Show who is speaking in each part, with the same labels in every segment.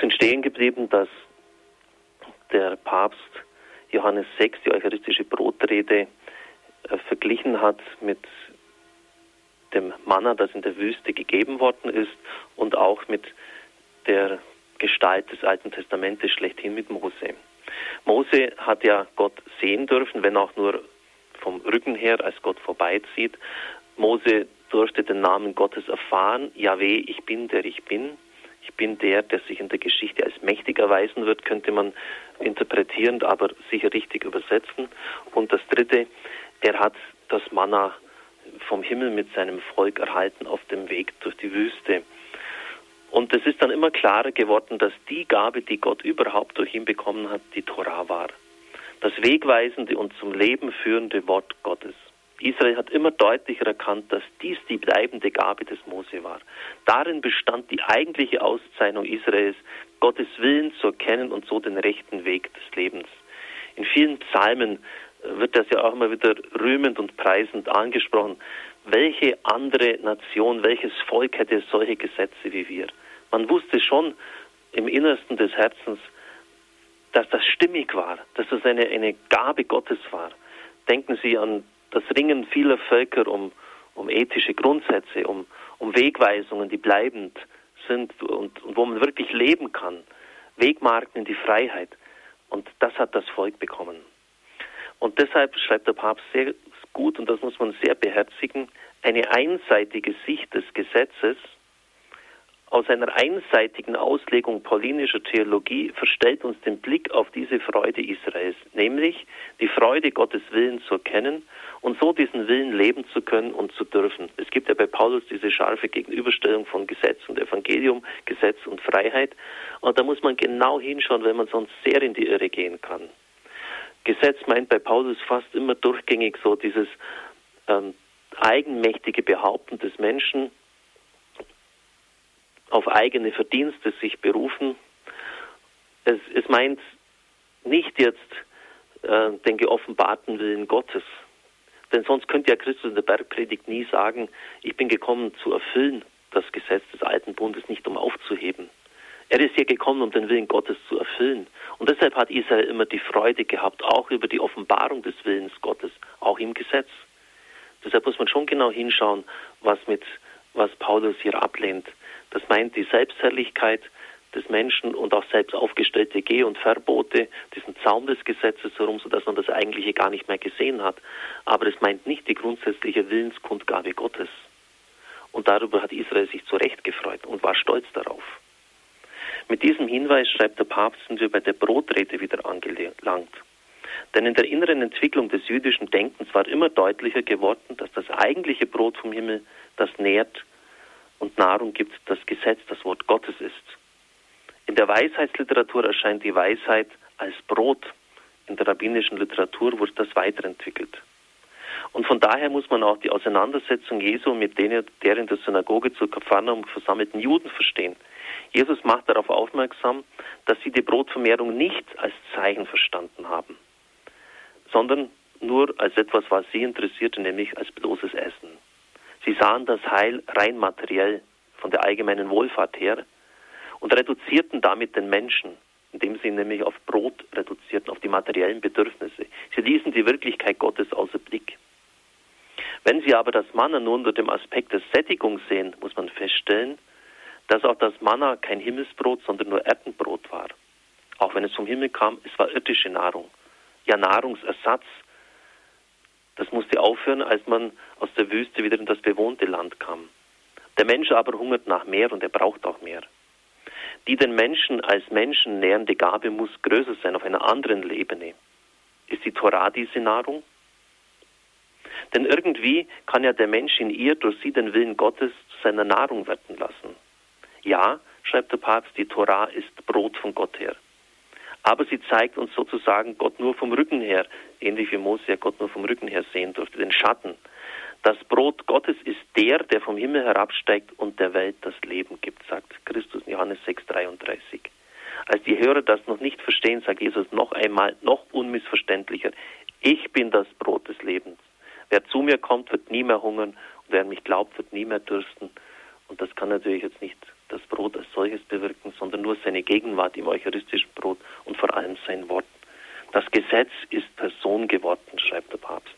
Speaker 1: sind stehen geblieben, dass der Papst Johannes 6, die eucharistische Brotrede, äh, verglichen hat mit dem Manna, das in der Wüste gegeben worden ist und auch mit der Gestalt des Alten Testamentes schlechthin mit Mose. Mose hat ja Gott sehen dürfen, wenn auch nur vom Rücken her, als Gott vorbeizieht. Mose durfte den Namen Gottes erfahren. Yahweh, ich bin der ich bin. Ich bin der, der sich in der Geschichte als mächtig erweisen wird, könnte man interpretierend, aber sicher richtig übersetzen. Und das dritte, er hat das Manna vom Himmel mit seinem Volk erhalten auf dem Weg durch die Wüste. Und es ist dann immer klarer geworden, dass die Gabe, die Gott überhaupt durch ihn bekommen hat, die Torah war. Das wegweisende und zum Leben führende Wort Gottes. Israel hat immer deutlicher erkannt, dass dies die bleibende Gabe des Mose war. Darin bestand die eigentliche Auszeichnung Israels, Gottes Willen zu erkennen und so den rechten Weg des Lebens. In vielen Psalmen wird das ja auch immer wieder rühmend und preisend angesprochen. Welche andere Nation, welches Volk hätte solche Gesetze wie wir? Man wusste schon im Innersten des Herzens, dass das stimmig war, dass das eine, eine Gabe Gottes war. Denken Sie an das Ringen vieler Völker um, um ethische Grundsätze, um, um Wegweisungen, die bleibend sind und, und wo man wirklich leben kann. Wegmarken in die Freiheit. Und das hat das Volk bekommen. Und deshalb schreibt der Papst sehr gut, und das muss man sehr beherzigen, eine einseitige Sicht des Gesetzes aus einer einseitigen Auslegung paulinischer Theologie verstellt uns den Blick auf diese Freude Israels, nämlich die Freude Gottes Willen zu erkennen und so diesen Willen leben zu können und zu dürfen. Es gibt ja bei Paulus diese scharfe Gegenüberstellung von Gesetz und Evangelium, Gesetz und Freiheit. Und da muss man genau hinschauen, wenn man sonst sehr in die Irre gehen kann. Gesetz meint bei Paulus fast immer durchgängig so dieses ähm, eigenmächtige Behaupten des Menschen, auf eigene Verdienste sich berufen. Es, es meint nicht jetzt äh, den geoffenbarten Willen Gottes. Denn sonst könnte ja Christus in der Bergpredigt nie sagen, ich bin gekommen zu erfüllen das Gesetz des alten Bundes, nicht um aufzuheben. Er ist hier gekommen, um den Willen Gottes zu erfüllen. Und deshalb hat Israel immer die Freude gehabt, auch über die Offenbarung des Willens Gottes, auch im Gesetz. Deshalb muss man schon genau hinschauen, was mit, was Paulus hier ablehnt. Das meint die Selbstherrlichkeit des Menschen und auch selbst aufgestellte Geh- und Verbote, diesen Zaum des Gesetzes herum, sodass man das eigentliche gar nicht mehr gesehen hat. Aber es meint nicht die grundsätzliche Willenskundgabe Gottes. Und darüber hat Israel sich zu Recht gefreut und war stolz darauf. Mit diesem Hinweis, schreibt der Papst, sind wir bei der Brotrede wieder angelangt. Denn in der inneren Entwicklung des jüdischen Denkens war immer deutlicher geworden, dass das eigentliche Brot vom Himmel, das nährt und Nahrung gibt, das Gesetz, das Wort Gottes ist. In der Weisheitsliteratur erscheint die Weisheit als Brot. In der rabbinischen Literatur wurde das weiterentwickelt. Und von daher muss man auch die Auseinandersetzung Jesu mit denen, der in der Synagoge zu Kapharnaum versammelten Juden verstehen. Jesus macht darauf aufmerksam, dass sie die Brotvermehrung nicht als Zeichen verstanden haben, sondern nur als etwas, was sie interessierte, nämlich als bloßes Essen. Sie sahen das Heil rein materiell von der allgemeinen Wohlfahrt her und reduzierten damit den Menschen, indem sie nämlich auf Brot reduzierten, auf die materiellen Bedürfnisse. Sie ließen die Wirklichkeit Gottes außer Blick. Wenn Sie aber das Manna nun unter dem Aspekt der Sättigung sehen, muss man feststellen, dass auch das Manna kein Himmelsbrot, sondern nur Erdenbrot war. Auch wenn es vom Himmel kam, es war irdische Nahrung. Ja, Nahrungsersatz. Das musste aufhören, als man aus der Wüste wieder in das bewohnte Land kam. Der Mensch aber hungert nach mehr und er braucht auch mehr. Die den Menschen als Menschen nährende Gabe muss größer sein auf einer anderen Ebene. Ist die Torah diese Nahrung? Denn irgendwie kann ja der Mensch in ihr durch sie den Willen Gottes zu seiner Nahrung werden lassen. Ja, schreibt der Papst, die Torah ist Brot von Gott her. Aber sie zeigt uns sozusagen Gott nur vom Rücken her, ähnlich wie Mose ja Gott nur vom Rücken her sehen durfte, den Schatten. Das Brot Gottes ist der, der vom Himmel herabsteigt und der Welt das Leben gibt, sagt Christus in Johannes 6,33. Als die Hörer das noch nicht verstehen, sagt Jesus noch einmal, noch unmissverständlicher, ich bin das Brot des Lebens. Wer zu mir kommt, wird nie mehr hungern und wer an mich glaubt, wird nie mehr dürsten. Und das kann natürlich jetzt nicht das Brot als solches bewirken, sondern nur seine Gegenwart im eucharistischen Brot und vor allem sein Wort. Das Gesetz ist Person geworden, schreibt der Papst.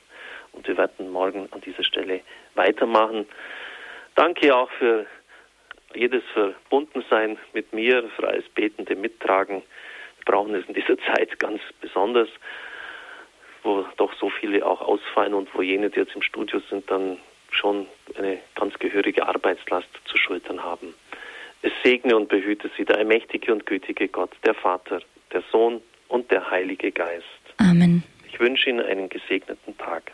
Speaker 1: Und wir werden morgen an dieser Stelle weitermachen. Danke auch für jedes Verbundensein mit mir, freies Betende Mittragen. Wir brauchen es in dieser Zeit ganz besonders, wo doch so viele auch ausfallen und wo jene, die jetzt im Studio sind, dann schon eine ganz gehörige Arbeitslast zu schultern haben. Es segne und behüte sie der allmächtige und gütige Gott, der Vater, der Sohn und der Heilige Geist.
Speaker 2: Amen.
Speaker 1: Ich wünsche Ihnen einen gesegneten Tag.